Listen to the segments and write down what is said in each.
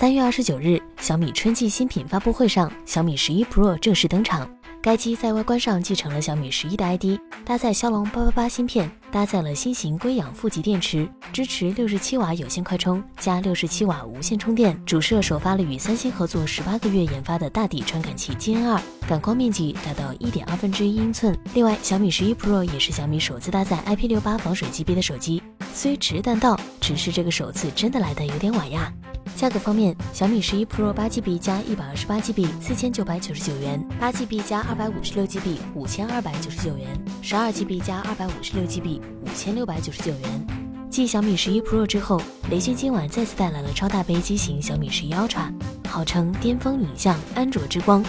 三月二十九日，小米春季新品发布会上，小米十一 Pro 正式登场。该机在外观上继承了小米十一的 ID，搭载骁龙八八八芯片，搭载了新型硅氧负极电池，支持六十七瓦有线快充加六十七瓦无线充电。主摄首发了与三星合作十八个月研发的大底传感器 GN 二，感光面积达到一点二分之一英寸。另外，小米十一 Pro 也是小米首次搭载 IP 六八防水级别的手机，虽迟但到，只是这个首次真的来的有点晚呀。价格方面，小米十一 Pro 八 GB 加一百二十八 GB 四千九百九十九元，八 GB 加二百五十六 GB 五千二百九十九元，十二 GB 加二百五十六 GB 五千六百九十九元。继小米十一 Pro 之后，雷军今晚再次带来了超大杯机型小米十一 Ultra，号称巅峰影像安卓之光。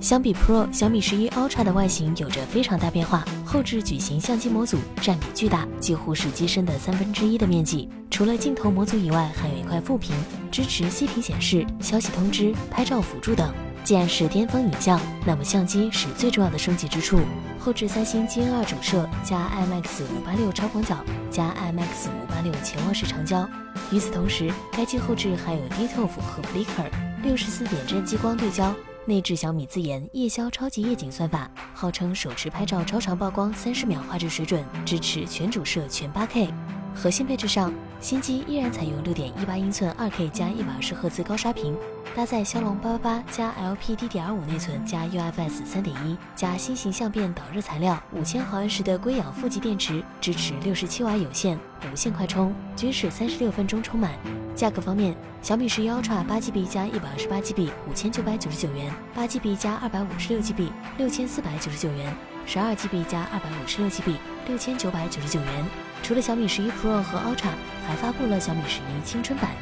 相比 Pro，小米十一 Ultra 的外形有着非常大变化。后置矩形相机模组占比巨大，几乎是机身的三分之一的面积。除了镜头模组以外，还有一块副屏，支持息屏显示、消息通知、拍照辅助等。既然是巅峰影像，那么相机是最重要的升级之处。后置三星 GN2 主摄加 IMX 五八六超广角加 IMX 五八六潜望式长焦。与此同时，该机后置还有 DToF 和 Flicker 六十四点阵激光对焦。内置小米自研夜宵超级夜景算法，号称手持拍照超长曝光三十秒画质水准，支持全主摄全八 K。核心配置上，新机依然采用六点一八英寸二 K 加一百二十赫兹高刷屏，搭载骁龙八八八加 LPDDR5 内存加 UFS 三点一加新型相变导热材料，五千毫安时的硅氧负极电池，支持六十七瓦有线、无线快充，均是三十六分钟充满。价格方面，小米十一 Ultra 八 GB 加一百二十八 GB 五千九百九十九元，八 GB 加二百五十六 GB 六千四百九十九元，十二 GB 加二百五十六 GB 六千九百九十九元。除了小米十一 Pro 和 Ultra，还发布了小米十一青春版，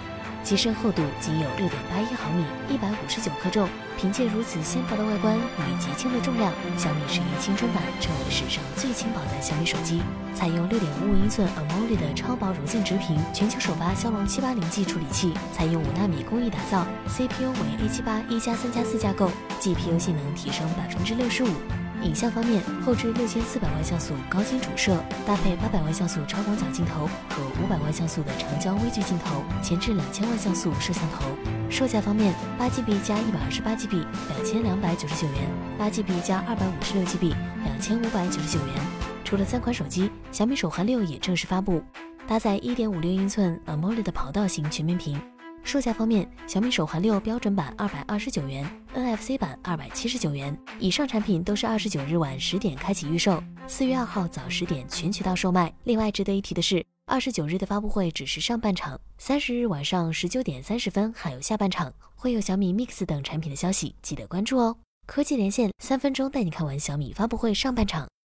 机身厚度仅有六点八一毫米，一百五十九克重。凭借如此纤薄的外观与极轻的重量，小米十一青春版成为史上最轻薄的小米手机。采用六点五五英寸 AMOLED 的超薄柔性直屏，全球首发骁龙七八零 G 处理器，采用五纳米工艺打造，CPU 为 A 七八一加三加四架构，GPU 性能提升百分之六十五。影像方面，后置六千四百万像素高清主摄，搭配八百万像素超广角镜头和五百万像素的长焦微距镜头，前置两千万像素摄像头。售价方面，八 GB 加一百二十八 GB 两千两百九十九元，八 GB 加二百五十六 GB 两千五百九十九元。除了三款手机，小米手环六也正式发布，搭载一点五六英寸 AMOLED 跑道型全面屏。售价方面，小米手环六标准版二百二十九元，NFC 版二百七十九元。以上产品都是二十九日晚十点开启预售，四月二号早十点全渠道售卖。另外值得一提的是，二十九日的发布会只是上半场，三十日晚上十九点三十分还有下半场，会有小米 Mix 等产品的消息，记得关注哦。科技连线三分钟带你看完小米发布会上半场。